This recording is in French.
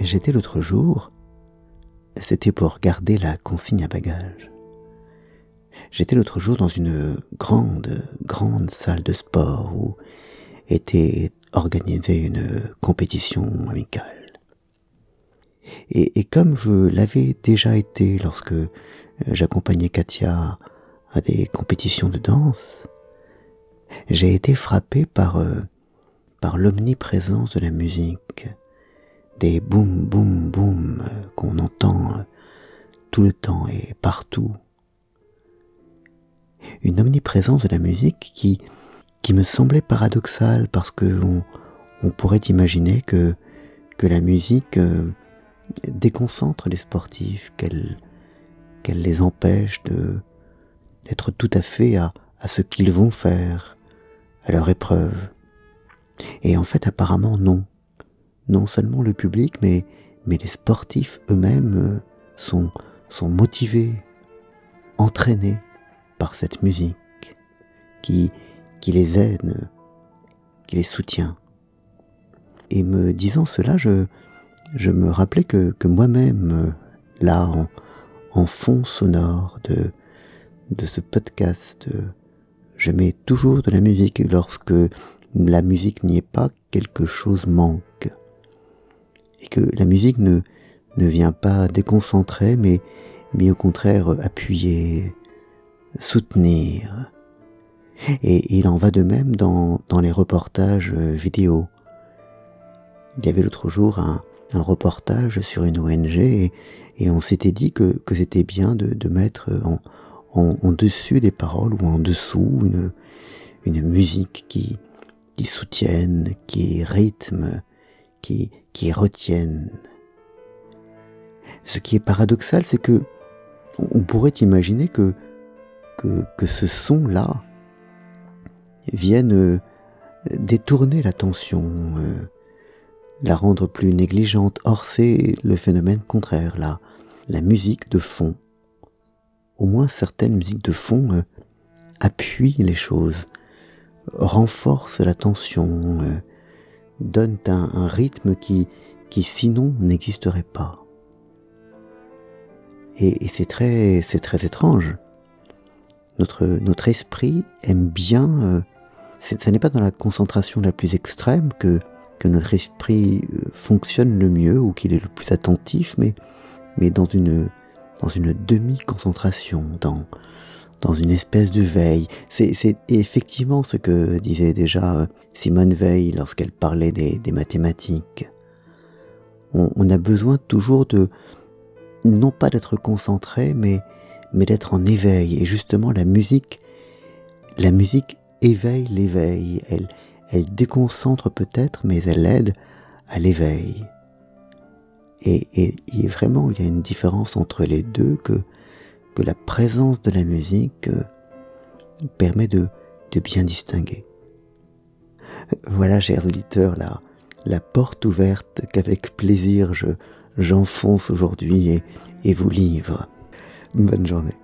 j'étais l'autre jour, c'était pour garder la consigne à bagages. J'étais l'autre jour dans une grande, grande salle de sport où était organisée une compétition amicale. Et, comme je l'avais déjà été lorsque j'accompagnais Katia à des compétitions de danse, j'ai été frappé par, euh, par l'omniprésence de la musique, des boum boum boum qu'on entend tout le temps et partout. Une omniprésence de la musique qui, qui me semblait paradoxale parce que on, pourrait imaginer que, que la musique euh, déconcentre les sportifs, qu'elle qu'elle les empêche de d'être tout à fait à, à ce qu'ils vont faire, à leur épreuve. Et en fait, apparemment, non. Non seulement le public, mais, mais les sportifs eux-mêmes euh, sont, sont motivés, entraînés par cette musique qui, qui les aide, qui les soutient. Et me disant cela, je, je me rappelais que, que moi-même, là, en, en fond sonore de, de ce podcast, je mets toujours de la musique lorsque la musique n'y est pas, quelque chose manque. Et que la musique ne, ne vient pas déconcentrer, mais, mais au contraire appuyer, soutenir. Et, il en va de même dans, dans les reportages vidéo. Il y avait l'autre jour un, un, reportage sur une ONG et, on s'était dit que, que c'était bien de, de mettre en, en, dessus des paroles ou en dessous une, une musique qui, qui soutienne, qui rythme, qui, qui retienne. Ce qui est paradoxal, c'est que on pourrait imaginer que, que, que ce son-là vienne euh, détourner l'attention, euh, la rendre plus négligente. Or, c'est le phénomène contraire, là, la musique de fond au moins certaines musiques de fond euh, appuient les choses, renforcent la tension, euh, donnent un, rythme qui, qui sinon n'existerait pas. Et, c'est très, c'est très étrange. Notre, notre esprit aime bien. Euh, ce n'est pas dans la concentration la plus extrême que, que notre esprit fonctionne le mieux ou qu'il est le plus attentif, mais, mais dans une dans une demi-concentration, dans, dans une espèce de veille. C'est effectivement ce que disait déjà euh, Simone Veil lorsqu'elle parlait des, mathématiques. On, a besoin toujours de, non pas d'être concentré, mais, mais d'être en éveil. Et justement, la musique, la musique éveille l'éveil. Elle, elle déconcentre peut-être, mais elle aide à l'éveil. Et, vraiment, il y a une différence entre les deux que, que la présence de la musique euh, permet de, bien distinguer. Voilà, chers auditeurs, la, porte ouverte qu'avec plaisir je, j'enfonce aujourd'hui et vous livre. Bonne journée.